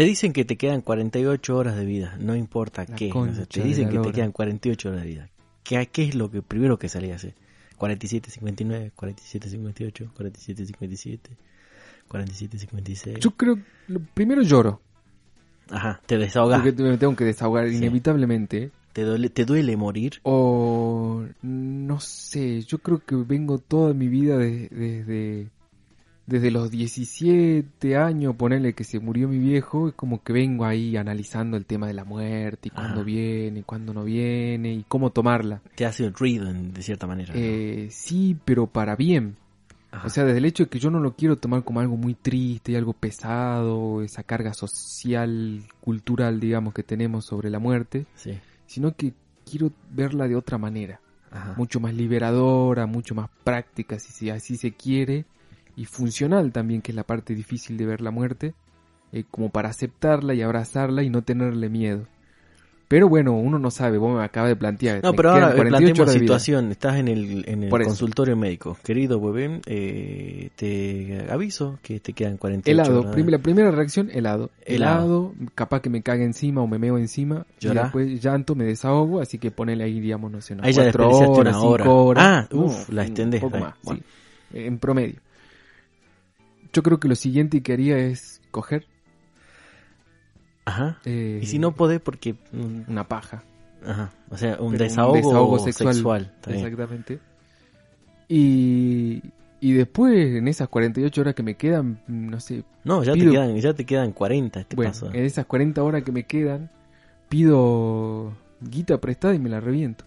Te dicen que te quedan 48 horas de vida, no importa La qué. te de dicen que te quedan 48 horas de vida. ¿Qué, qué es lo que primero que salía a hacer? 47, 59, 47, 58, 47, 57, 47, 56. Yo creo, primero lloro, Ajá, te desahogás. porque me tengo que desahogar Sí. inevitablemente. ¿Te duele, ¿Te duele morir? O no sé, yo creo que vengo toda mi vida de- desde desde los 17 años, ponerle que se murió mi viejo, es como que vengo ahí analizando el tema de la muerte y cuándo Ajá. viene, cuándo no viene y cómo tomarla. Te hace ruido en- de cierta manera. ¿no? Eh, sí, pero para bien. Ajá. O sea, desde el hecho de que yo no lo quiero tomar como algo muy triste y algo pesado, esa carga social, cultural, digamos, que tenemos sobre la muerte, sí. sino que quiero verla de otra manera. Ajá. mucho más liberadora, mucho más práctica, si se- así se quiere, y funcional también, que es la parte difícil de ver la muerte, eh, como para aceptarla y abrazarla y no tenerle miedo. Pero bueno, uno no sabe, vos me acabas de plantear. No, pero ahora eh, 48 planteemos vida. situación. Estás en el, en el consultorio médico. Querido bebé, eh, te aviso que te quedan 48 Helado, horas. la primera reacción, helado. Helado. helado. capaz que me cague encima o me meo encima. Llorá. Y después llanto, me desahogo, así que ponele ahí, digamos, no sé, unas Ahí ya cuatro desperdiciaste horas, una cinco hora. horas. Ah, uf, la extendés, Un poco más, bueno. sí. En promedio. Yo creo que lo siguiente que haría es coger Ajá. eh, Y si no podés, porque. una paja. Ajá. O sea, un desahogo, sexual. Exactamente. Y, y después, en esas 48 horas que me quedan, no sé, No, ya Pido- te, quedan, ya te quedan 40 este bueno, paso. en esas 40 horas que me quedan, pido guita prestada y me la reviento.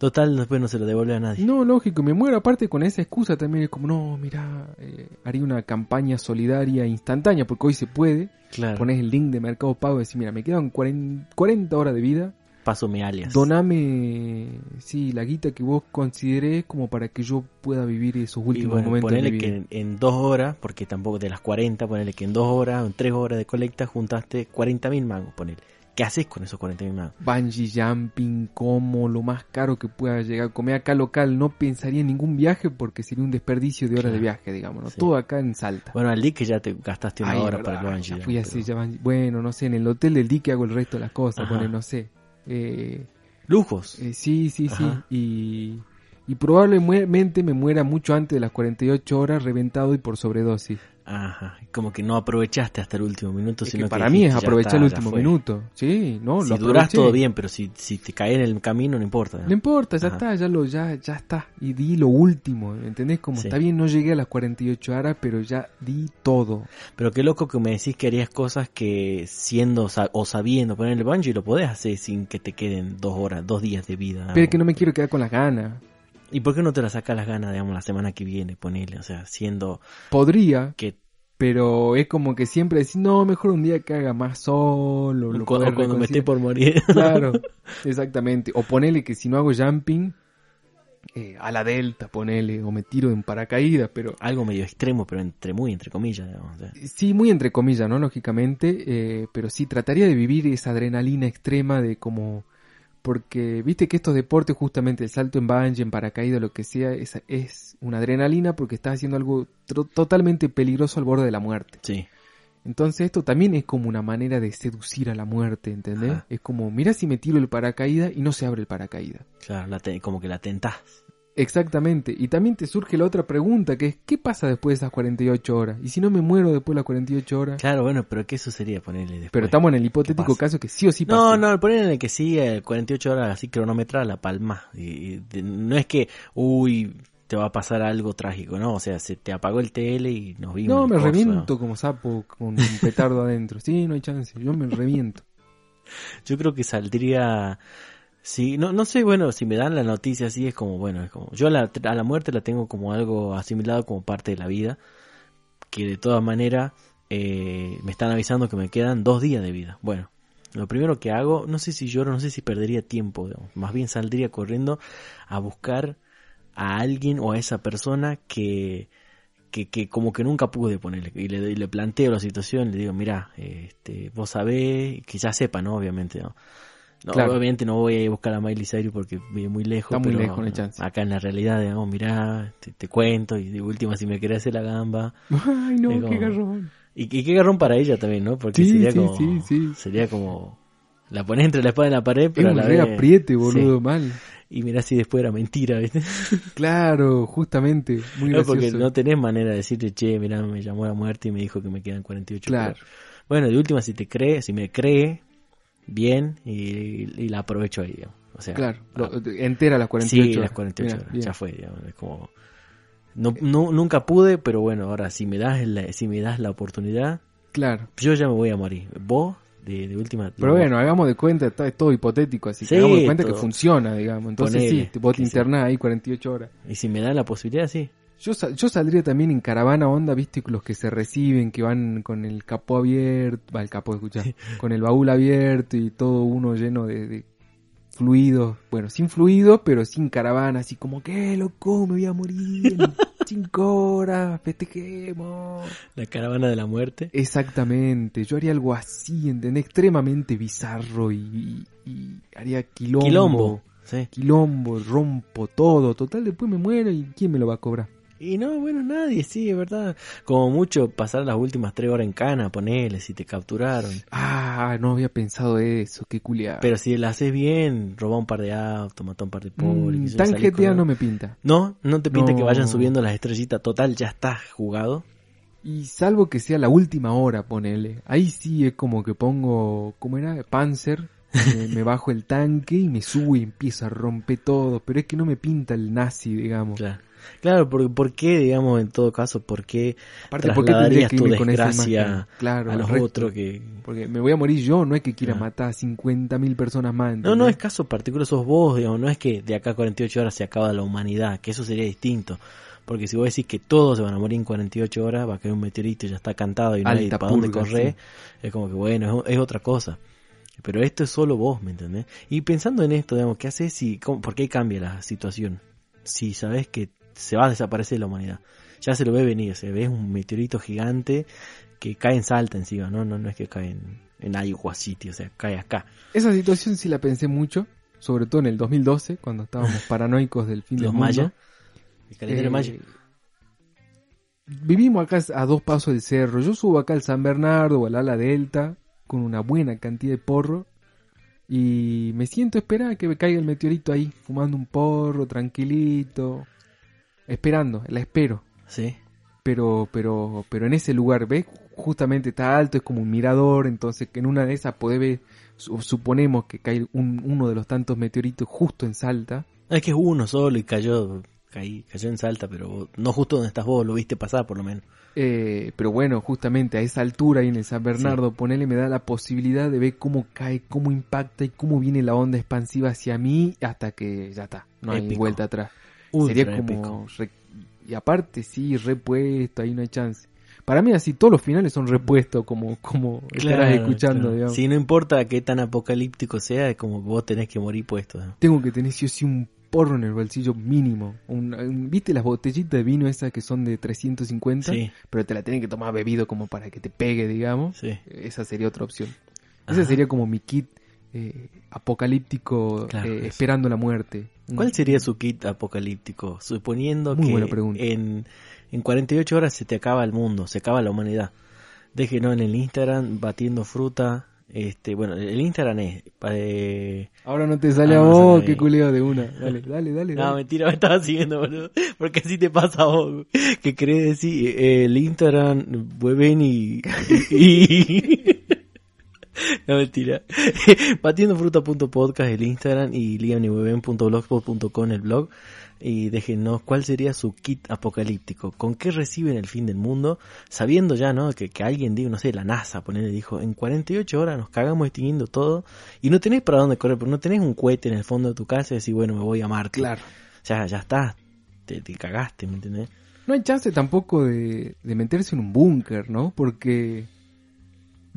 Total, después no se lo devuelve a nadie. No, lógico, me muero aparte con esa excusa también, es como, no, mira, eh, haría una campaña solidaria instantánea, porque hoy se puede, Claro. pones el link de Mercado Pago y decís, mira, me quedan 40, 40 horas de vida, Paso mi alias. doname, sí, la guita que vos considerés como para que yo pueda vivir esos últimos bueno, momentos de ponele mi que en, en dos horas, porque tampoco de las 40, ponele que en dos horas o en tres horas de colecta juntaste 40.000 mangos, ponele. ¿Qué haces con esos 40.000 mangos? Bungee jumping, como lo más caro que pueda llegar. Comer acá local, no pensaría en ningún viaje porque sería un desperdicio de horas Claro. de viaje, digamos. ¿no? Sí. Todo acá en Salta. Bueno, al que ya te gastaste una Ay, hora verdad, para el bungee. ya fui a Pero- hacer ya bungee- Bueno, no sé, en el hotel del dique hago el resto de las cosas, pone, no sé. Eh, Lujos. eh, sí, sí, sí. Y, y probablemente me muera mucho antes de las 48 horas reventado y por sobredosis. Ajá. Como que no aprovechaste hasta el último minuto, Es sino que para que mí es aprovechar está, el último minuto. Sí, no, Si lo durás aproveché. todo bien, pero si, si te caes en el camino no importa. ¿no? No importa, ya Ajá. está, ya lo, ya, ya está. Y di lo último, ¿entendés? Como Sí. está bien, no llegué a las 48 horas, pero ya di todo. Pero qué loco que me decís que harías cosas que siendo o sabiendo poner el bungee lo podés hacer sin que te queden dos horas, dos días de vida. Pero es que no me quiero quedar con las ganas. ¿Y por qué no te la sacas las ganas, digamos, la semana que viene, ponele? O sea, siendo Podría, que pero es como que siempre decís, no, mejor un día que haga más sol, o lo cu- o puedes cuando me esté reconciliar". por morir. Claro, exactamente. O ponele que si no hago jumping, eh, a la delta, ponele, o me tiro en paracaídas, pero Algo medio extremo, pero entre muy entre comillas, digamos. o sea. Sí, muy entre comillas, ¿no? Lógicamente, eh, pero sí, trataría de vivir esa adrenalina extrema de como... Porque, viste que estos deportes, justamente el salto en bungee, en paracaídas, lo que sea, es, es una adrenalina porque estás haciendo algo totalmente peligroso al borde de la muerte. Sí. Entonces esto también es como una manera de seducir a la muerte, ¿entendés? Ajá. Es como, mira si me tiro el paracaídas y no se abre el paracaídas. Claro, la te- como que la tentás. Exactamente. Y también te surge la otra pregunta, que es, ¿qué pasa después de esas 48 horas? ¿Y si no me muero después de las 48 horas? Claro, bueno, pero ¿qué sucedería ponerle después? Pero estamos en el hipotético caso que sí o sí pasa. No, no, ponerle que sí, eh, 48 horas así cronometrada la palma. Y, y no es que, uy, te va a pasar algo trágico, ¿no? O sea, se te apagó el TL y nos vimos. No, me coso, reviento como sapo con un petardo adentro. Sí, no hay chance. Yo me reviento. Yo creo que saldría... Sí, no, no sé, bueno, si me dan la noticia así es como, bueno, es como... Yo a la, a la muerte la tengo como algo asimilado como parte de la vida. Que de todas maneras eh, me están avisando que me quedan dos días de vida. Bueno, lo primero que hago, no sé si lloro, no sé si perdería tiempo, digamos. más bien saldría corriendo a buscar a alguien o a esa persona que, que, que como que nunca pude ponerle y le, le planteo la situación, le digo, mira, este, vos sabés, que ya sepa, ¿no? Obviamente, ¿no? No, Claro. Obviamente no voy a ir a buscar a Miley Cyrus porque vive muy lejos. Está muy pero lejos, no hay chance. Acá en la realidad, digamos, mirá, te, te cuento y de última si me querés hacer la gamba, Ay, no, Es qué garrón. Y, y qué garrón para ella también, ¿no? Porque Sí, sería sí, como. sí, sí. Sería como. La pones entre la espada y la pared, pero Era a la vez. apriete, boludo, mal. Y mirá si después era mentira, ¿viste? Claro, justamente, muy No, gracioso. porque no tenés manera de decirle, che, mirá, me llamó a la muerte y me dijo que me quedan 48 Claro. horas. Bueno, de última, si te cree, si me cree, bien, y, y la aprovecho ahí, digamos. O sea, Claro, ah, entera las 48 sí, horas. las 48 Mira, horas, bien. ya fue, digamos. Es como. No, no- nunca pude, pero bueno, ahora si me das la, si me das la oportunidad, Claro. yo ya me voy a morir. Vos, de, de última. Pero bueno, hagamos de cuenta, está, es todo hipotético, así que Sí, hagamos de cuenta todo. que funciona, digamos. Entonces Ponele, sí, vos te que sí. internás ahí 48 horas. Y si me dan la posibilidad, sí. Yo, sal- yo saldría también en caravana onda, viste, los que se reciben, que van con el capó abierto, va el capó, escucha, con el baúl abierto y todo uno lleno de, de fluidos, bueno, sin fluidos, pero sin caravana, así como, ¿qué, loco? Me voy a morir en cinco horas, festejemos. La caravana de la muerte. Exactamente, yo haría algo así, ¿entendés? Extremadamente bizarro y, y- y haría quilombo. Quilombo. Sí. Quilombo, rompo todo. Total, después me muero y ¿quién me lo va a cobrar? Y no, bueno, nadie, sí, es verdad. Como mucho pasar las últimas tres horas en cana, ponele, si te capturaron. Ah, no había pensado eso, qué culiado. Pero si la haces bien, roba un par de autos, mata un par de pobres. Mm, tan GTA con- no me pinta. No, no te pinta No. que vayan subiendo las estrellitas. Total, ya estás jugado. Y salvo que sea la última hora, ponele. Ahí sí es como que pongo, ¿cómo era? Panzer. Me, me bajo el tanque y me subo y empiezo a romper todo. Pero es que no me pinta el nazi, digamos. Claro. Claro, porque ¿por qué, digamos, en todo caso, por qué Aparte, ¿por qué trasladarías tu desgracia? Claro, a los otros que... Porque me voy a morir yo, no es que quiera Claro. matar a 50.000 personas más. No, no es caso particular, sos vos, digamos, no es que de acá a 48 horas se acaba la humanidad, que eso sería distinto. Porque si vos decís que todos se van a morir en 48 horas, va a caer un meteorito y ya está cantado y no hay para dónde correr, sí. es como que bueno, es, es otra cosa. Pero esto es solo vos, ¿me entendés? Y pensando en esto, digamos, ¿qué haces si, cómo- por qué cambia la situación? Si sabes que se va a desaparecer la humanidad. Ya se lo ve venir, se ve un meteorito gigante que cae en Salta encima, ¿no? No, no es que cae en, en Iowa City, o sea, cae acá. Esa situación sí la pensé mucho, sobre todo en el 2012, cuando estábamos paranoicos del fin Los del mundo. El calendario Eh, maya. Vivimos acá a dos pasos del cerro. Yo subo acá al San Bernardo o al Ala Delta con una buena cantidad de porro y me siento a esperar a que me caiga el meteorito ahí, fumando un porro, tranquilito, esperando, la espero. Sí. Pero, pero, pero en ese lugar, ¿ves? Justamente está alto, es como un mirador, entonces que en una de esas puede ver, su- suponemos que cae un- uno de los tantos meteoritos justo en Salta. Es que es uno solo y cayó, caí- cayó en Salta, pero no justo donde estás vos, lo viste pasar por lo menos. Eh, pero bueno, justamente a esa altura ahí en el San Bernardo, ponele, me da la posibilidad de ver cómo cae, cómo impacta y cómo viene la onda expansiva hacia mí hasta que ya está, no hay vuelta atrás. Ultra Sería como... re- y aparte, sí, repuesto, ahí no hay chance. Para mí así todos los finales son repuestos, como, como estarás escuchando, claro. digamos. Si no importa qué tan apocalíptico sea, es como que vos tenés que morir puesto. ¿no? Tengo que tener sí o sí un porro en el bolsillo mínimo. Un- un- ¿Viste las botellitas de vino esas que son de 350? Sí, Pero te la tienen que tomar bebido como para que te pegue, digamos. sí. Esa sería otra opción. Ajá. Ese sería como mi kit eh, apocalíptico Claro, eh, esperando la muerte. ¿Cuál sería su kit apocalíptico? Suponiendo Muy que. En, en 48 horas se te acaba el mundo, se acaba la humanidad. Déjenos en el Instagram batiendo fruta. Este, bueno, el Instagram es eh, Ahora no te sale a vos, sale qué culeo de una. Dale, dale, dale. No, dale. mentira, me estaba siguiendo, boludo. Porque así te pasa a vos. Que crees decir el Instagram, Weben y... y- no, mentira. Batiendofruta.podcast el Instagram y liamniweben.blogspot.com el blog. Y déjenos cuál sería su kit apocalíptico. ¿Con qué reciben el fin del mundo? Sabiendo ya, ¿no? Que, que alguien dijo, no sé, la NASA, ponele, dijo, en 48 horas nos cagamos extinguiendo todo. Y no tenés para dónde correr, pero no tenés un cohete en el fondo de tu casa y decís, bueno, me voy a Marte Claro. ya, ya está, te, te cagaste, ¿me entendés? No hay chance tampoco de, de meterse en un búnker, ¿no? Porque...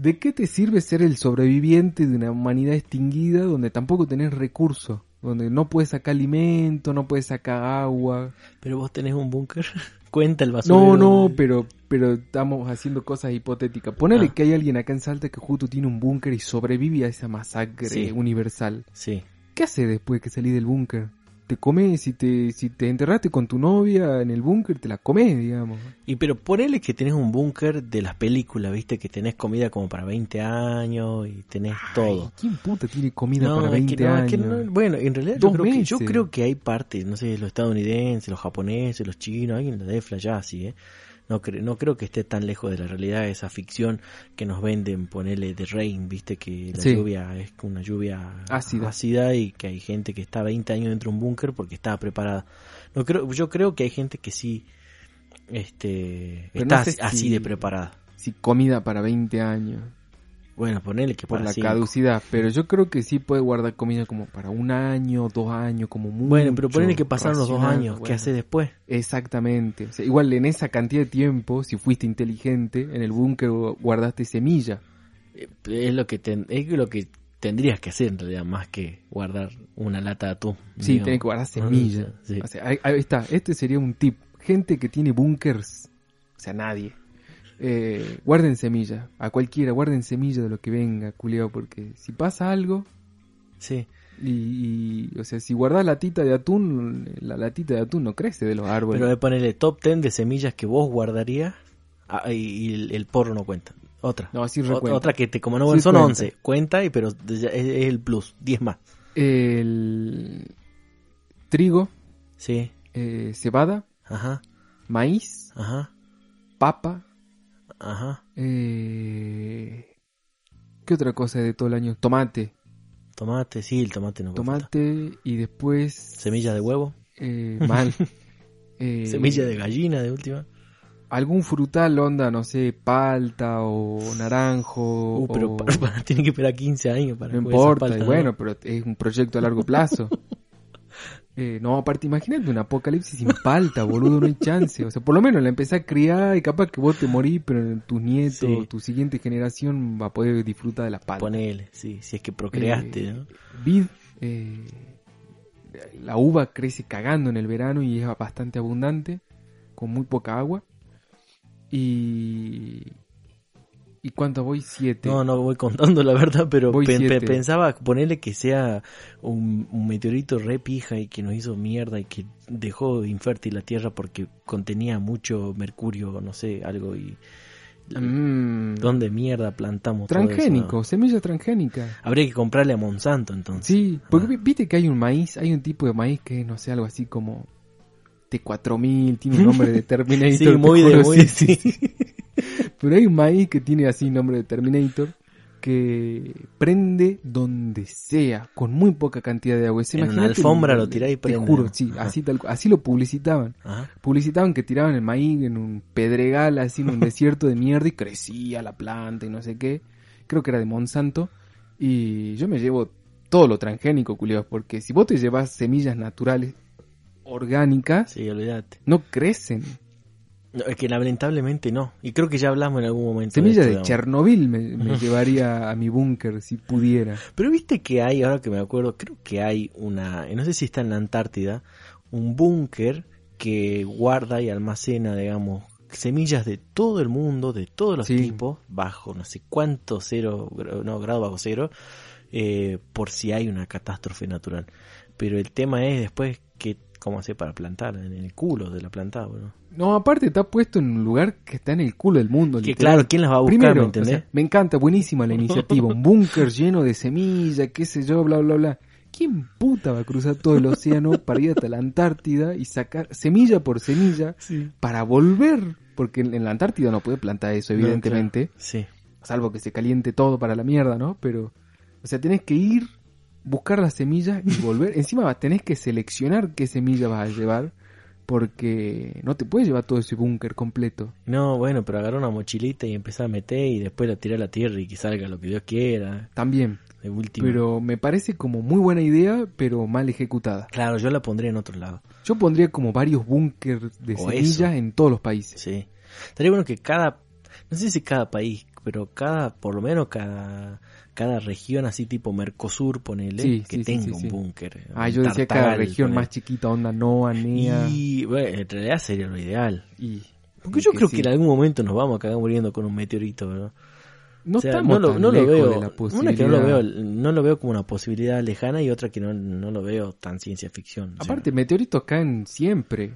¿De qué te sirve ser el sobreviviente de una humanidad extinguida donde tampoco tenés recursos? Donde no puedes sacar alimento, no puedes sacar agua. Pero vos tenés un búnker, cuenta el basurero. No, no, pero, pero estamos haciendo cosas hipotéticas. Ponele Ah. que hay alguien acá en Salta que justo tiene un búnker y sobrevive a esa masacre Sí. universal. Sí, ¿Qué hace después que salí del búnker? Te comes, si te, si te enterraste con tu novia en el búnker, te la comes, digamos. Y pero ponele que tenés un búnker de las películas, viste, que tenés comida como para 20 años y tenés todo. ¿Quién puta tiene comida No, para es 20 que no, es que años? no- bueno, en realidad yo creo, que, yo meses. creo que hay partes, no sé, los estadounidenses, los japoneses, los chinos, alguien la debe flashear así, ¿eh? No, cre- no creo que esté tan lejos de la realidad esa ficción que nos venden, ponerle de rain, viste, que la Sí. lluvia es una lluvia Ácida. y que hay gente que está 20 años dentro de un búnker porque estaba preparada. No creo, yo creo que hay gente que sí este, Pero está no sé así- así si- de preparada. Si comida para 20 años, Bueno, ponele que por la cinco. caducidad, pero yo creo que sí puede guardar comida como para un año, dos años, como mucho. Bueno, pero ponele que pasaron los dos años, ¿qué bueno. haces después? Exactamente. O sea, igual en esa cantidad de tiempo, si fuiste inteligente, en el búnker guardaste semilla. Eh, Es lo que ten- es lo que tendrías que hacer en realidad, más que guardar una lata de atún. Sí, tenés que guardar semilla. sí. O sea, ahí, ahí está. Este sería un tip. Gente que tiene búnkers, o sea, nadie. Eh, guarden semilla. A cualquiera, guarden semilla de lo que venga, culiao, porque si pasa algo, Sí. y, y, o sea, si guardás latita de atún, la latita de atún no crece de los árboles. Pero de ponerle top 10 de semillas que vos guardarías ah, y, y el, el porro no cuenta. Otra. No, sí Ot- recuenta. Otra que te, como no Sí son cuenta. 11, cuenta, y pero es el plus, 10 más. El trigo, Sí, eh, cebada, ajá, maíz, ajá, papa, ajá. eh, ¿qué otra cosa de todo el año? Tomate, Tomate, sí, el tomate no tomate y después Semilla de huevo, eh, mal. Eh, semilla de gallina de última. algún frutal onda, no sé, palta o naranjo. Uh, pero o- para, para- tiene que esperar 15 años para no importa, palta, y ¿no? bueno, pero es un proyecto a largo plazo. Eh, no, aparte, imagínate un apocalipsis sin palta, boludo, no hay chance. O sea, por lo menos la empecé a criar y capaz que vos te morís, pero tus nietos, Sí. tu siguiente generación va a poder disfrutar de la palta. Ponele, sí, si es que procreaste, Eh, ¿no? Vid, eh, la uva crece cagando en el verano y es bastante abundante, con muy poca agua. Y. ¿Y cuánto voy? Siete. No, no voy contando la verdad, pero pe- pe- pensaba ponerle que sea un, un meteorito re pija y que nos hizo mierda y que dejó infértil la Tierra porque contenía mucho mercurio, no sé, algo y... Mm, ¿Dónde mierda plantamos todo eso? transgénico, semilla transgénica. Habría que comprarle a Monsanto entonces. Sí, porque Ah. vi- viste que hay un maíz, hay un tipo de maíz que no sé, algo así como T4000, tiene un nombre de Terminator. Sí, muy de... Muy, sí, sí. Pero hay un maíz que tiene así nombre de Terminator que prende donde sea, con muy poca cantidad de agua. Sea, En una alfombra lo tirá y Te prende, juro, ¿no? sí, Ajá. así, tal, así lo publicitaban. Ajá. Publicitaban que tiraban el maíz en un pedregal, así en un desierto de mierda y crecía la planta y no sé qué. Creo que era de Monsanto. Y yo me llevo todo lo transgénico, culiados, porque si vos te llevas semillas naturales, orgánicas, Sí, no crecen. No, es que lamentablemente no. Y creo que ya hablamos en algún momento. Semillas esto, de. Chernobyl me, me llevaría a mi búnker si pudiera. Pero viste que hay, ahora que me acuerdo, creo que hay una, no sé si está en la Antártida, un búnker que guarda y almacena, digamos, semillas de todo el mundo, de todos los Sí. tipos, bajo no sé cuánto cero, no, grado bajo cero, eh, por si hay una catástrofe natural. Pero el tema es después que, cómo hacer para plantar, en el culo de la plantada. No, aparte está puesto en un lugar que está en el culo del mundo. Que literal. claro, ¿quién las va a buscar, Primero, me o entendés? sea, me encanta, buenísima la iniciativa. Un búnker lleno de semillas, qué sé yo, bla, bla, bla. ¿Quién puta va a cruzar todo el océano para ir hasta la Antártida y sacar semilla por semilla para volver? Porque en la Antártida no puede plantar eso, No, evidentemente. claro. Sí. Salvo que se caliente todo para la mierda, ¿no? Pero, o sea, tenés que ir, buscar las semillas y volver. Encima tenés que seleccionar qué semilla vas a llevar. Porque no te puedes llevar todo ese búnker completo. No, bueno, pero agarrar una mochilita y empezar a meter y después la tirar a la tierra y que salga lo que Dios quiera. También. De último. Pero me parece como muy buena idea, pero mal ejecutada. Claro, yo la pondría en otro lado. Yo pondría como varios búnkers de O semillas eso. en todos los países. Sí. Estaría bueno que cada, no sé si cada país, pero cada, por lo menos cada, cada región así tipo Mercosur, ponele, Sí, que sí, tenga sí, un búnker. Ah, un yo decía cada región ponele. más chiquita, onda NOA, NEA. Y, bueno, en realidad sería lo ideal. Y, Porque y yo creo que en algún momento nos vamos a cagar muriendo con un meteorito, ¿verdad? No O sea, estamos no lo, tan no lo lejos veo, de la una que no lo veo, no lo veo como una posibilidad lejana y otra que no, no lo veo tan ciencia ficción. o sea, Aparte, meteoritos caen siempre.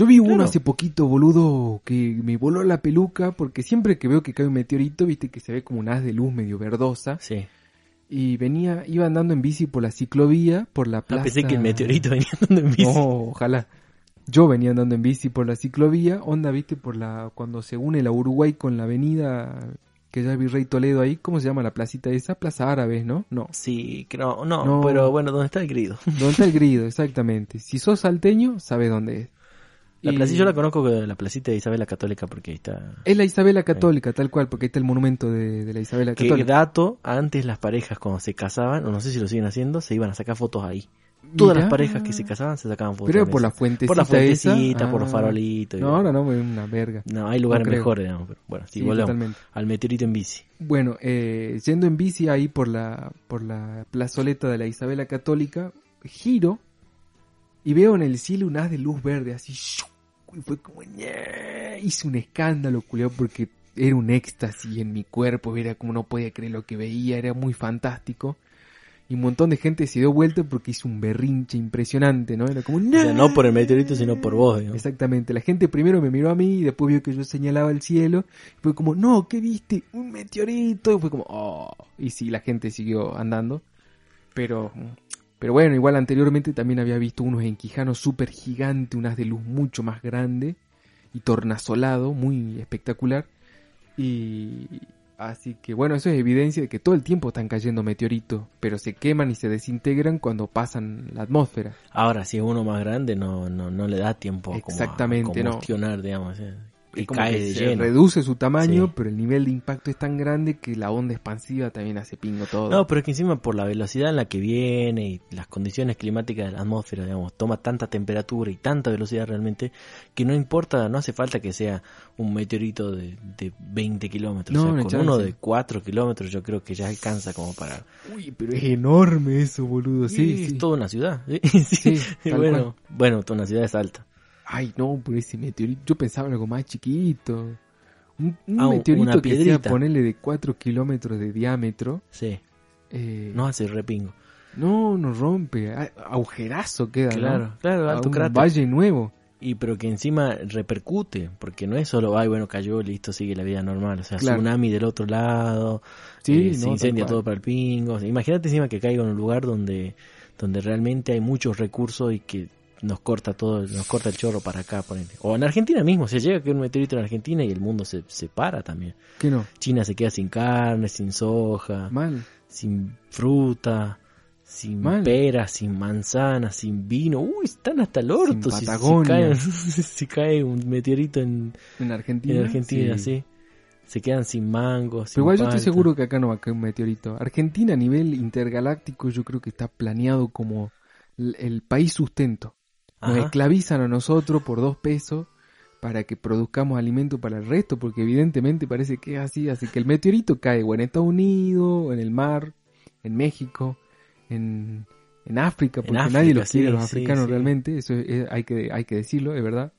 Yo vi uno hace poquito, boludo, que me voló la peluca porque siempre que veo que cae un meteorito, viste que se ve como un haz de luz medio verdosa. sí. Y venía, iba andando en bici por la ciclovía, por la Ah, plaza. pensé que el meteorito venía andando en bici. No, ojalá. Yo venía andando en bici por la ciclovía, onda, viste, por la cuando se une la Uruguay con la avenida que ya es Virrey Toledo ahí, ¿cómo se llama la placita esa? Plaza Árabes, ¿no? No. Sí, creo, no, No. pero bueno, ¿dónde está el grido? ¿Dónde está el grido? Exactamente. Si sos salteño, sabes dónde es. La Y- placita yo la conozco la placita de Isabel la Católica porque ahí está. Es la Isabela Católica, tal cual, porque ahí está el monumento de, de la Isabela Que Católica. dato, antes las parejas cuando se casaban, o no sé si lo siguen haciendo, se iban a sacar fotos ahí. Todas Mirá. las parejas que se casaban se sacaban fotos. Pero por la fuentecita por la fuentecita, por los Ah. farolitos. y- No, ahora no, es una verga. No, hay lugares creo. mejores, digamos. Pero bueno, sí, Sí, volvemos al meteorito en bici. Bueno, eh, yendo en bici ahí por la, por la plazoleta de la Isabela Católica, giro y veo en el cielo un haz de luz verde, así, y fue como, hice un escándalo, culiao, porque era un éxtasis en mi cuerpo, era como no podía creer lo que veía, era muy fantástico. Y un montón de gente se dio vuelta porque hizo un berrinche impresionante, ¿no? Era como, O sea, no por el meteorito, sino por vos, digamos. Exactamente, la gente primero me miró a mí y después vio que yo señalaba el cielo. Y fue como, no, ¿qué viste? Un meteorito. Y fue como, oh. Y sí, la gente siguió andando. Pero, pero bueno, igual anteriormente también había visto unos en Quijano súper gigante, unas de luz mucho más grande y tornasolado, muy espectacular. Y así que bueno, eso es evidencia de que todo el tiempo están cayendo meteoritos, pero se queman y se desintegran cuando pasan la atmósfera. Ahora, si es uno más grande, no, no, no le da tiempo Exactamente, a no. digamos. eh, Y como cae que de se lleno. reduce su tamaño, Sí. pero el nivel de impacto es tan grande que la onda expansiva también hace pingo todo. No, pero es que encima por la velocidad en la que viene y las condiciones climáticas de la atmósfera, digamos, toma tanta temperatura y tanta velocidad realmente que no importa, no hace falta que sea un meteorito de, de 20 kilómetros. No, o sea, no con chance. uno de 4 kilómetros yo creo que ya alcanza como para... Uy, pero es enorme eso, boludo. Sí. Es toda una ciudad. Sí, bueno, bueno, toda una ciudad es alta. Ay, no, pero ese meteorito. Yo pensaba en algo más chiquito. Un, un Ah, meteorito una que sea, ponerle de 4 kilómetros de diámetro. Sí, Eh, no hace repingo. no, no rompe. Agujerazo queda, ¿no? Claro, claro, alto un cráter. valle nuevo. Y pero que encima repercute, porque no es solo, ay, bueno, cayó, listo, sigue la vida normal. O sea, Claro. tsunami del otro lado, Sí, eh, se no, incendia tal cual. todo para el pingo. O sea, imagínate encima que caiga en un lugar donde, donde realmente hay muchos recursos y que nos corta todo, nos corta el chorro para acá. O en Argentina mismo, se llega que un meteorito en Argentina y el mundo se, se para también. ¿Qué no? China se queda sin carne, sin soja, Mal. sin fruta, sin Mal. peras, sin manzanas, sin vino. Uy, están hasta el orto. si- si, Patagonia. cae, si cae un meteorito en, En Argentina. en Argentina, sí. Se quedan sin mangos. Pero igual yo estoy seguro que acá no va a caer un meteorito. Argentina a nivel intergaláctico yo creo que está planeado como el, el país sustento. Nos Ajá. esclavizan a nosotros por dos pesos para que produzcamos alimento para el resto, porque evidentemente parece que es así. Así que el meteorito cae o en Estados Unidos, en el mar, en México, en, en África, En porque África, nadie los quiere sí, los sí, africanos sí. realmente. Eso es- es- hay, que, hay que decirlo, es verdad.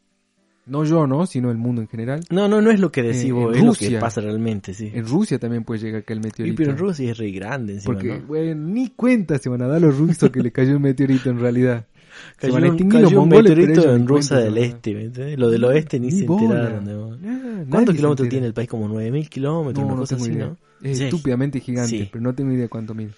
No yo, ¿no? Sino el mundo en general. No, no, no es lo que Eh, en es lo que Rusia. pasa realmente, sí. En Rusia también puede llegar acá el Y meteorito. pero en Rusia es re grande encima, Porque, ¿no? bueno, ni cuenta se van a dar los rusos que le cayó un meteorito en realidad. Cayó un, extinguir los cayó un mongoles, pero en Rusia del. Este. Lo del oeste ni, se bola. enteraron. de ¿Cuántos kilómetros tiene el país? Como 9.000 kilómetros, No, una cosa así. ¿no? Es Sí. estúpidamente gigante, Sí. pero no tengo idea cuánto mide.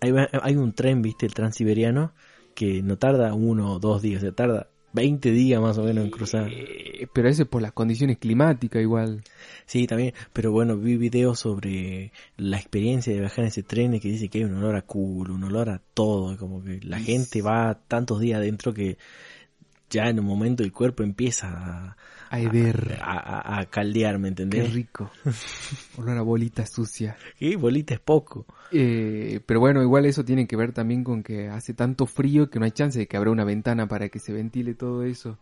Hay, hay un tren, viste, el transiberiano, que no tarda uno o dos días, o sea, tarda 20 días más o menos en cruzar. Eh, pero eso es por las condiciones climáticas igual. Sí, también, pero bueno, vi videos sobre la experiencia de viajar en ese tren y que dice que hay un olor a culo, un olor a todo, como que la gente va tantos días adentro que ya en un momento el cuerpo empieza a, A heder. a, a- a caldear, ¿me Qué entendés? rico. Olor a bolita sucia. Y bolita es poco. Eh, pero bueno, igual eso tiene que ver también con que hace tanto frío que no hay chance de que abra una ventana para que se ventile todo eso.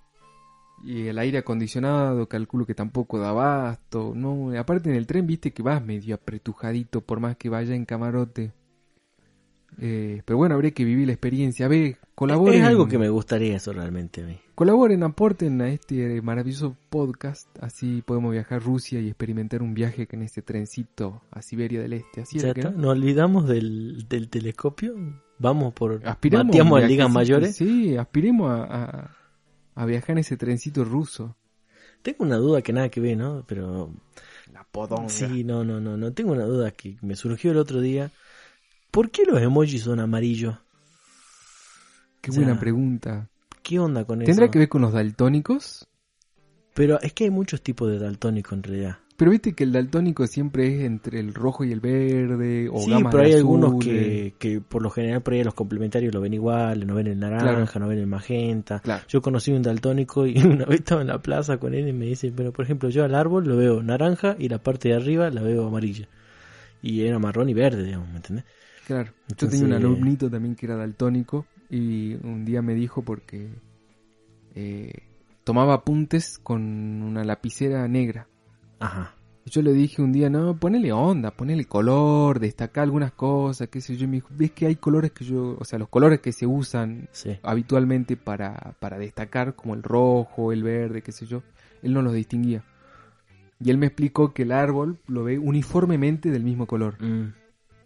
Y el aire acondicionado, calculo que tampoco da abasto. No, aparte en el tren viste que vas medio apretujadito por más que vaya en camarote. Eh, pero bueno, habría que vivir la experiencia. A ver, colaboren. Es algo que me gustaría eso realmente a mí. Colaboren, aporten a este maravilloso podcast. Así podemos viajar a Rusia y experimentar un viaje en este trencito a Siberia del Este. Así es que no? Nos olvidamos del, del telescopio. Vamos por. Aspiramos a a ligas mayores. Sí, aspiremos a, a, a viajar en ese trencito ruso. Tengo una duda que nada que ver, ¿no? Pero. La podonga. Sí, no, no, no. No tengo una duda que me surgió el otro día. ¿Por qué los emojis son amarillos? Qué O sea, buena pregunta. ¿Qué onda con ¿Tendrá eso? que ver con los daltónicos? Pero es que hay muchos tipos de daltónico en realidad. Pero viste que el daltónico siempre es entre el rojo y el verde, o sí, gamas pero hay algunos que, que por lo general por ahí los complementarios lo ven igual, no ven el naranja, no ven el magenta. Claro. Yo conocí un daltónico y una vez estaba en la plaza con él y me dice, pero por ejemplo yo al árbol lo veo naranja y la parte de arriba la veo amarilla. Y era marrón y verde, digamos, ¿me entendés? Claro. Yo tenía un alumnito también que era daltónico y un día me dijo porque eh, tomaba apuntes con una lapicera negra. Ajá. Yo le dije un día, no, ponele onda, ponele color, destaca algunas cosas, qué sé yo. Y me dijo, ves que hay colores que yo, o sea, los colores que se usan Sí. habitualmente para, para destacar, como el rojo, el verde, qué sé yo, él no los distinguía. Y él me explicó que el árbol lo ve uniformemente del mismo color, Mm,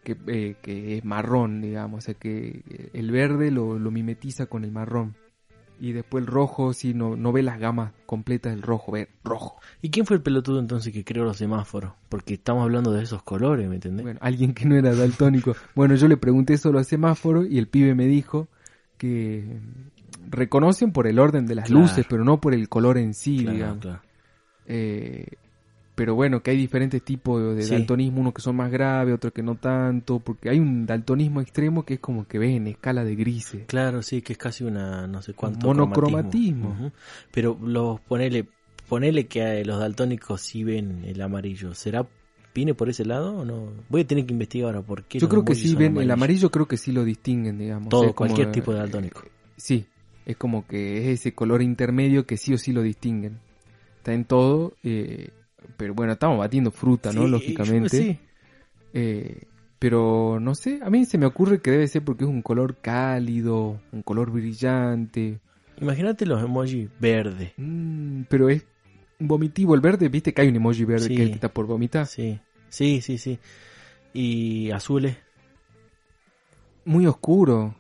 que, eh, que es marrón, digamos, o sea que eh, el verde lo, lo mimetiza con el marrón. Y después el rojo, sí, no, no ve las gamas completas del rojo, ve rojo. ¿Y quién fue el pelotudo entonces que creó los semáforos? Porque estamos hablando de esos colores, ¿me entendés? Bueno, alguien que no era daltónico. Bueno, yo le pregunté solo a semáforo y el pibe me dijo que reconocen por el orden de las Claro. luces, pero no por el color en sí, Claro, digamos. claro. Eh, pero bueno, que hay diferentes tipos de Sí. daltonismo, unos que son más graves, otros que no tanto, porque hay un daltonismo extremo que es como que ves en escala de grises. Claro, sí, que es casi una, no sé cuánto. Monocromatismo. Pero los, ponele, ponele que eh, los daltónicos sí ven el amarillo. ¿Será, viene por ese lado o no? Voy a tener que investigar ahora por qué. Yo creo que sí ven, el amarillo creo que sí lo distinguen, digamos. Todo, cualquier tipo de eh, daltónico. Sí, es como que es ese color intermedio que sí o sí lo distinguen. Está en todo, eh, pero bueno, estamos batiendo fruta, ¿no? Sí, Lógicamente. sí. Eh, pero no sé, a mí se me ocurre que debe ser porque es un color cálido, un color brillante. Imagínate los emojis verdes. Mm, pero es vomitivo el verde, viste que hay un emoji verde Sí. que es que está por vomitar. Sí, sí, sí, sí. Y azules, Muy oscuro.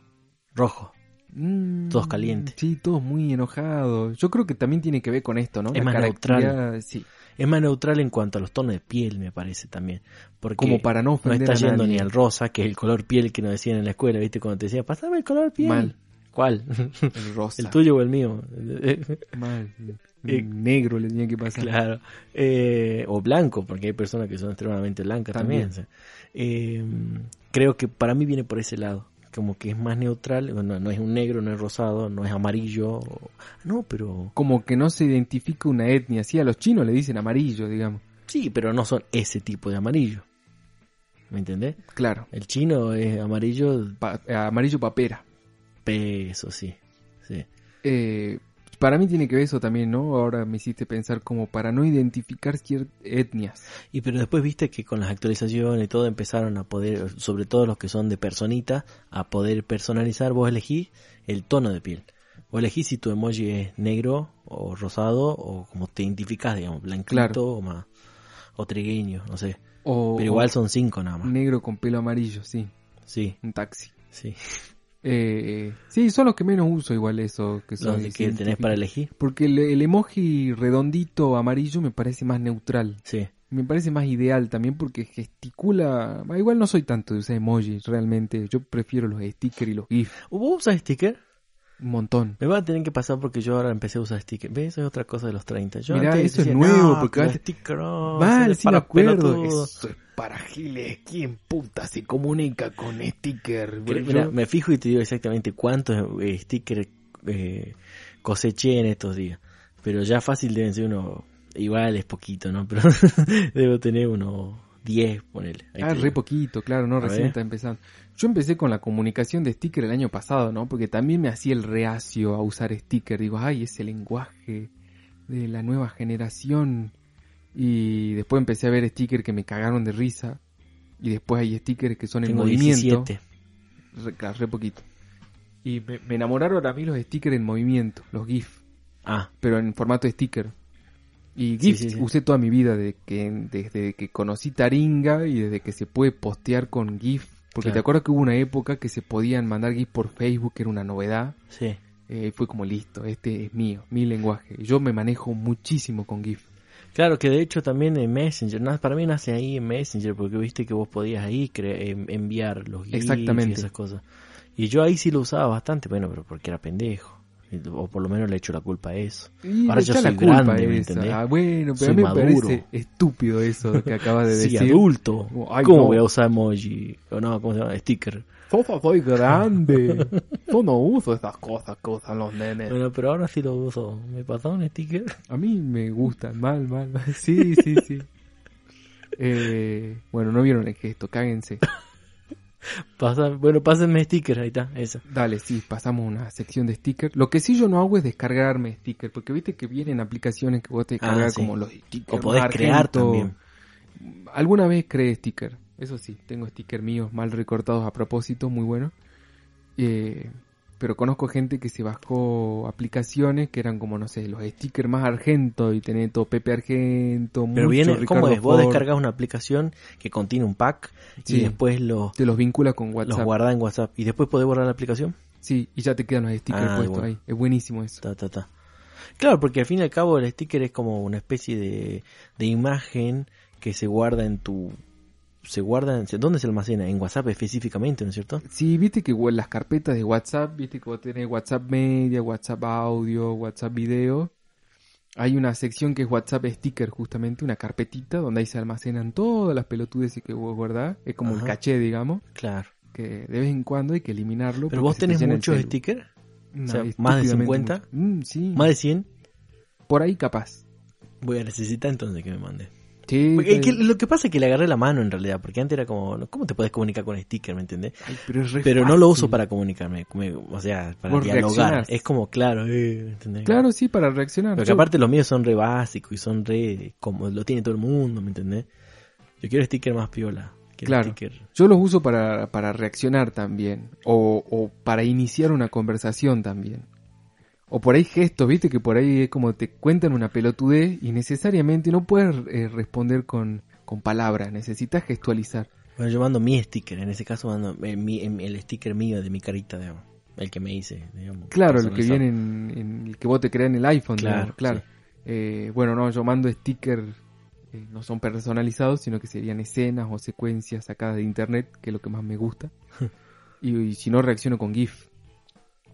rojos. Mm, Todos calientes. Sí, todos muy enojados. Yo creo que también tiene que ver con esto, ¿no? Es La más Sí, Es más neutral en cuanto a los tonos de piel, me parece también. Porque como para no no está yendo ni al rosa, que es el color piel que nos decían en la escuela, ¿viste? Cuando te decía, pasame el color piel. Mal. ¿Cuál? El rosa. ¿El tuyo o el mío? Mal. Eh, Negro le tenía que pasar. claro. Eh, o blanco, porque hay personas que son extremadamente blancas también. Eh, creo que para mí viene por ese lado. Como que es más neutral. Bueno, no es un negro, no es rosado, no es amarillo. o- No, pero... Como que no se identifica una etnia. Sí, a los chinos le dicen amarillo, digamos. Sí, pero no son ese tipo de amarillo. ¿Me entendés? Claro. El chino es amarillo Pa- eh, amarillo papera. peso, sí. Sí. Eh, para mí tiene que ver eso también, ¿no? Ahora me hiciste pensar como para no identificar ciertas etnias. Y pero después viste que con las actualizaciones y todo empezaron a poder, sobre todo los que son de personita, a poder personalizar. Vos elegís el tono de piel. Vos elegís si tu emoji es negro o rosado o como te identificás, digamos, blanquito Claro. o más, o trigueño, no sé. O, Pero igual son cinco nada más. negro con pelo amarillo, sí. Sí, Un taxi. sí. Eh, sí, son los que menos uso igual eso. Que son Los que tenés para elegir. Porque el, el emoji redondito amarillo me parece más neutral. Sí. Me parece más ideal también porque gesticula. Igual no soy tanto de usar emojis realmente. Yo prefiero los stickers y los GIF. ¿Vos usas sticker? Un montón. Me va a tener que pasar porque yo ahora empecé a usar sticker. ¿Ves? Eso es otra cosa de los 30. Yo Mirá, antes eso es nuevo, "No, porque antes- sticker no, Mal, sí es me para acuerdo. pelotudos". Eso es para giles. ¿Quién puta se comunica con sticker? Mira, me fijo y te digo exactamente cuántos eh, stickers eh, coseché en estos días. Pero ya fácil deben ser unos... Igual es poquito, ¿no? Pero debo tener unos 10, ponele. Ah, re poquito, claro, no, A recién ver. está empezando. Yo empecé con la comunicación de sticker el año pasado, ¿no? Porque también me hacía el reacio a usar sticker. Digo, ay, ese lenguaje de la nueva generación. Y después empecé a ver stickers que me cagaron de risa. Y después hay stickers que son en Tengo movimiento. 17. re, claro, re poquito. Y me, me enamoraron a mí los stickers en movimiento, los GIF, Ah, pero en formato de sticker. Y Sí, GIF sí, sí. usé toda mi vida, de que, desde que conocí Taringa y desde que se puede postear con GIF. Porque Claro. te acuerdas que hubo una época que se podían mandar GIF por Facebook, que era una novedad. sí. Eh, fue como listo, este es mío, mi lenguaje. Yo me manejo muchísimo con GIF. Claro que de hecho también en Messenger, para mí nace ahí en Messenger porque viste que vos podías ahí enviar los GIFs y esas cosas. Y yo ahí sí lo usaba bastante, bueno, pero porque era pendejo. O por lo menos le echo la culpa a eso. Y Ahora yo soy grande, ¿me entendés? Ah, bueno, pero Soy a mí me parece estúpido eso que acabas de Sí, decir. adulto. Ay, ¿Cómo no. voy a usar emoji? O no, ¿cómo se llama? Sticker. Soy grande. Yo no uso esas cosas que usan los nenes. Bueno, pero ahora sí lo uso. ¿Me pasó un sticker? A mí me gustan, mal, mal. mal. Sí, sí, sí. Eh, bueno, no vieron el gesto, cáguense. Pasa, bueno, pásenme sticker, ahí está, esa. Dale, sí, pasamos una sección de stickers. Lo que sí yo no hago es descargarme stickers, porque viste que vienen aplicaciones que vos te descargas Ah, sí. como los stickers. O podés crear también. Alguna vez creé sticker, eso sí, tengo stickers míos mal recortados a propósito, muy bueno. Eh, pero conozco gente que se bajó aplicaciones que eran como, no sé, los stickers más argento y tenés todo Pepe Argento, Pero mucho viene, ¿cómo Ricardo es? Vos descargas una aplicación que contiene un pack Sí. y después los, Te los vincula con los WhatsApp. guardás en WhatsApp. ¿Y después podés borrar la aplicación? Sí, y ya te quedan los stickers Ah, puestos bueno. ahí. Es buenísimo eso. Ta, ta, ta. Claro, porque al fin y al cabo el sticker es como una especie de, de imagen que se guarda en tu... Se guarda en... ¿Dónde se almacena? En WhatsApp específicamente, ¿no es cierto? Sí, viste que en las carpetas de WhatsApp, viste que vos tenés WhatsApp media, WhatsApp audio, WhatsApp video. Hay una sección que es WhatsApp sticker, justamente, una carpetita donde ahí se almacenan todas las pelotudes que vos guardás. Es como el Ajá. caché, digamos, Claro. que de vez en cuando hay que eliminarlo. Pero vos te tenés el muchos stickers, No, o sea, más de estúpidamente 50. mucho. Mm, sí, más de 100. por ahí capaz. Voy a necesitar entonces que me mande. Sí, Porque te- es que lo que pasa es que le agarré la mano en realidad, porque antes era como, ¿cómo te puedes comunicar con sticker, me entendés? Ay, pero no lo uso para comunicarme, me- o sea, para dialogar. reaccionás. Es como, claro, eh. Claro, sí, para reaccionar. Porque Yo- aparte los míos son re básicos y son re, como lo tiene todo el mundo, ¿me entendés? Yo quiero sticker más piola. Claro. sticker. Yo los uso para, para reaccionar también. O, o para iniciar una conversación también. O por ahí gestos, viste que por ahí es como te cuentan una pelotudez y necesariamente no puedes eh, responder con, con palabras, necesitas gestualizar. Bueno, yo mando mi sticker, en ese caso mando eh, mi- em- el sticker mío de mi carita, digamos. El que me hice, digamos. Claro, el que viene en, en el que vos te creas en el iPhone, Claro, digamos, claro. sí. Eh, bueno, no, yo mando stickers, eh, no son personalizados, sino que serían escenas o secuencias sacadas de internet, que es lo que más me gusta. y, y si no, reacciono con GIF.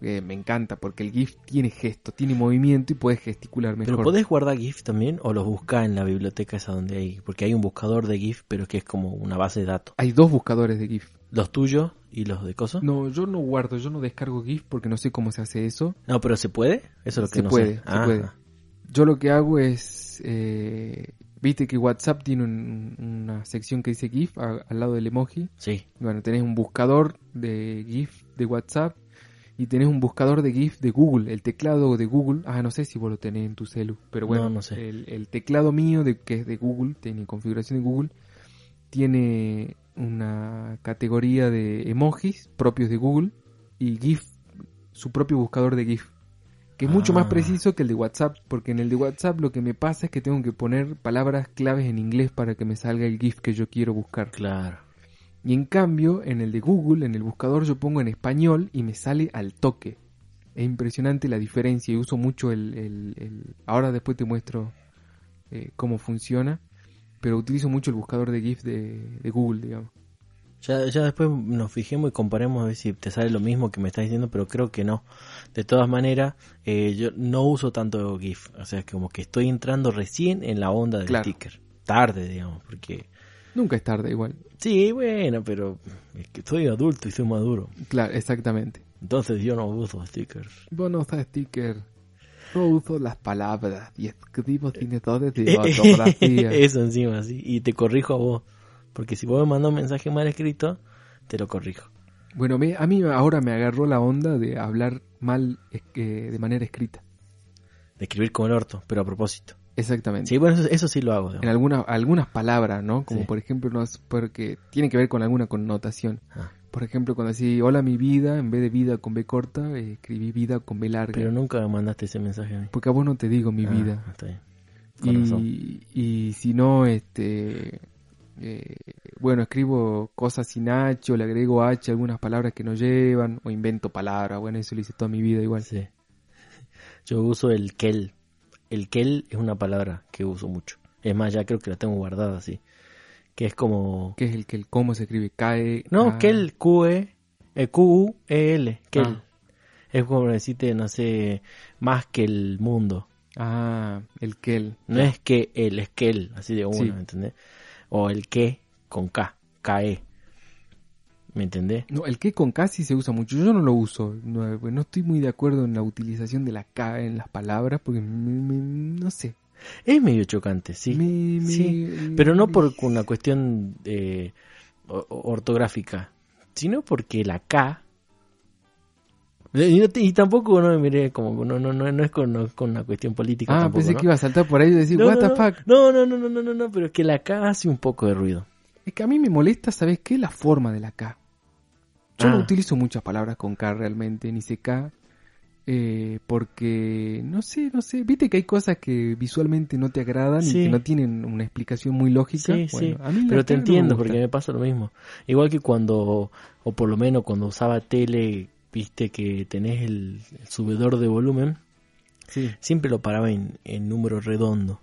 Eh, me encanta, porque el GIF tiene gesto, tiene movimiento y puedes gesticular mejor. Pero podés guardar GIF también o los buscás en la biblioteca esa donde hay, porque hay un buscador de GIF, pero que es como una base de datos. Hay dos buscadores de GIF. Los tuyos y los de cosas. No, yo no guardo, yo no descargo GIF porque no sé cómo se hace eso. No, pero se puede. Eso es lo que Se no puede, sé. se Ah, puede. Yo lo que hago es, eh, viste que WhatsApp tiene un- una sección que dice GIF a- al lado del emoji. Sí. Bueno, tenés un buscador de GIF de WhatsApp y tenés un buscador de GIF de Google, el teclado de Google. Ah, no sé si vos lo tenés en tu celu, pero bueno, No, no sé. El, el teclado mío, de, que es de Google, tiene configuración de Google, tiene una categoría de emojis propios de Google y GIF, su propio buscador de GIF. Que es mucho más Ah. preciso que el de WhatsApp, porque en el de WhatsApp lo que me pasa es que tengo que poner palabras claves en inglés para que me salga el GIF que yo quiero buscar. Claro. Y en cambio, en el de Google, en el buscador, yo pongo en español y me sale al toque. Es impresionante la diferencia y uso mucho el... el- el- Ahora después te muestro eh, cómo funciona, pero utilizo mucho el buscador de GIF de, de Google, digamos. Ya, ya después nos fijemos y comparemos a ver si te sale lo mismo que me estás diciendo, pero creo que no. De todas maneras, eh, yo no uso tanto GIF. O sea, como que estoy entrando recién en la onda del Claro. sticker. Tarde, digamos, porque... Nunca es tarde igual. Sí, bueno, pero es que soy adulto y soy maduro. Claro, exactamente. Entonces yo no uso stickers. Vos no usas sticker. Yo uso las palabras y escribo sin errores de Eh, ortografía. Eso encima, sí. Y te corrijo a vos. Porque si vos me mandás un mensaje mal escrito, te lo corrijo. Bueno, me- a mí ahora me agarró la onda de hablar mal eh, de manera escrita. De escribir con el orto, pero a propósito. Exactamente. Sí, bueno, eso, eso sí lo hago. en algunas algunas palabras, ¿no? Como Sí. por ejemplo, no porque tiene que ver con alguna connotación. Ah. Por ejemplo, cuando decís hola mi vida, en vez de vida con B corta, eh, escribí vida con B larga. Pero nunca me mandaste ese mensaje a mí. Porque a vos no te digo mi Ah, vida. Está bien. Con razón. Y, y si no, este, eh, bueno, escribo cosas sin H o le agrego H a algunas palabras que no llevan o invento palabras. Bueno, eso lo hice toda mi vida igual. Sí. Yo uso el kel. El kel es una palabra que uso mucho. Es más, ya creo que la tengo guardada así. Que es como... ¿Qué es el que el cómo se escribe? Cae. No, kel, Q-E, eh, Q-U-E-L, kel. Ah. Es como decirte, no sé, más que el mundo. Ah, el kel. No es que el, es que el, así de uno, Sí. ¿me entendés? O el que con K, K-E. ¿Me entendés? No, el que con K sí se usa mucho. Yo no lo uso. No, no estoy muy de acuerdo en la utilización de la K en las palabras porque me- me- no sé. Es medio chocante, sí. Me- sí, pero no por una cuestión eh, ortográfica, sino porque la K y, te- y tampoco no me miré como no no no no es con, no es con una cuestión política Ah, tampoco, pensé ¿no? que iba a saltar por ahí y decir, no, what no, the no, fuck. no no no no no no no pero es que la K hace un poco de ruido Es que a mí me molesta, ¿sabes qué? La forma de la K. Yo no Ah. utilizo muchas palabras con K realmente, ni sé K. eh, porque, no sé, no sé. Viste que hay cosas que visualmente no te agradan y que no tienen una explicación muy lógica. Sí, Bueno, sí, a mí la pero te me entiendo gusta. porque me pasa lo mismo. Igual que cuando, o por lo menos cuando usaba tele, viste que tenés el, el subidor de volumen, Sí. siempre lo paraba en, en número redondo.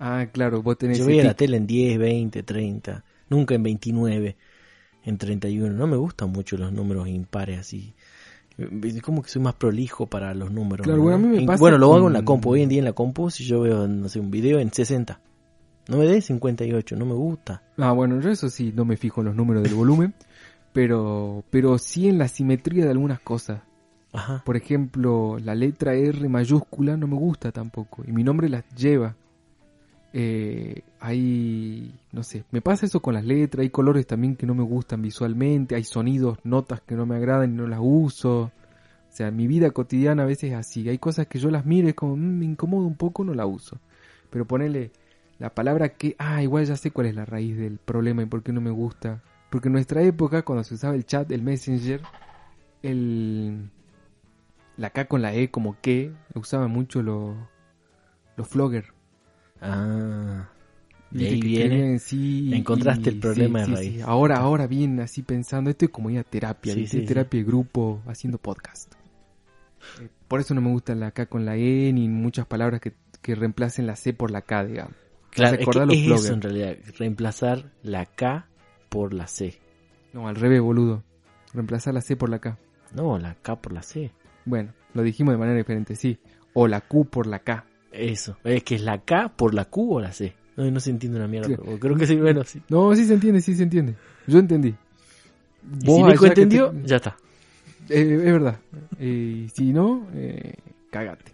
Ah, claro, vos tenés Yo veía la tele en 10, 20, 30, nunca en 29, en 31. No me gustan mucho los números impares así. Es como que soy más prolijo para los números. Claro, ¿no? bueno, a mí me pasa bueno, lo hago en la compu. Hoy en día en la compu, si yo veo, no sé, un video en 60. No me dé 58, no me gusta. Ah, bueno, yo eso sí, no me fijo en los números del volumen, pero, pero sí en la simetría de algunas cosas. Ajá. Por ejemplo, la letra R mayúscula no me gusta tampoco. Y mi nombre las lleva. Eh, hay, no sé, me pasa eso con las letras. Hay colores también que no me gustan visualmente. Hay sonidos, notas que no me agradan y no las uso. O sea, mi vida cotidiana a veces es así. Hay cosas que yo las miro y es como, "Mm, me incomodo un poco, no la uso. Pero ponele la palabra que, ah, igual ya sé cuál es la raíz del problema y por qué no me gusta. Porque en nuestra época, cuando se usaba el chat, el messenger, el la K con la E como que usaban mucho los los flogger. Ah. De Viste ahí que viene. querían, sí, encontraste y- el problema sí, de raíz. sí. Ahora, ahora bien así pensando, esto es como ir a terapia, sí. terapia de grupo, haciendo podcast. Eh, por eso no me gusta la K con la E, ni muchas palabras que, que reemplacen la C por la K, digamos. Claro, ¿Se es, que es eso en realidad. Reemplazar la K por la C. No, al revés, boludo. Reemplazar la C por la K. No, la K por la C. Bueno, lo dijimos de manera diferente, sí. O la Q por la K. Eso. Es que es la K por la Q o la C. No, no se entiende una mierda. Sí. pero creo que sí, bueno, sí. No, sí se entiende, sí se entiende. Yo entendí. Y si Nico entendió, te- ya está. Eh, es verdad. Eh, si no, eh, cagate.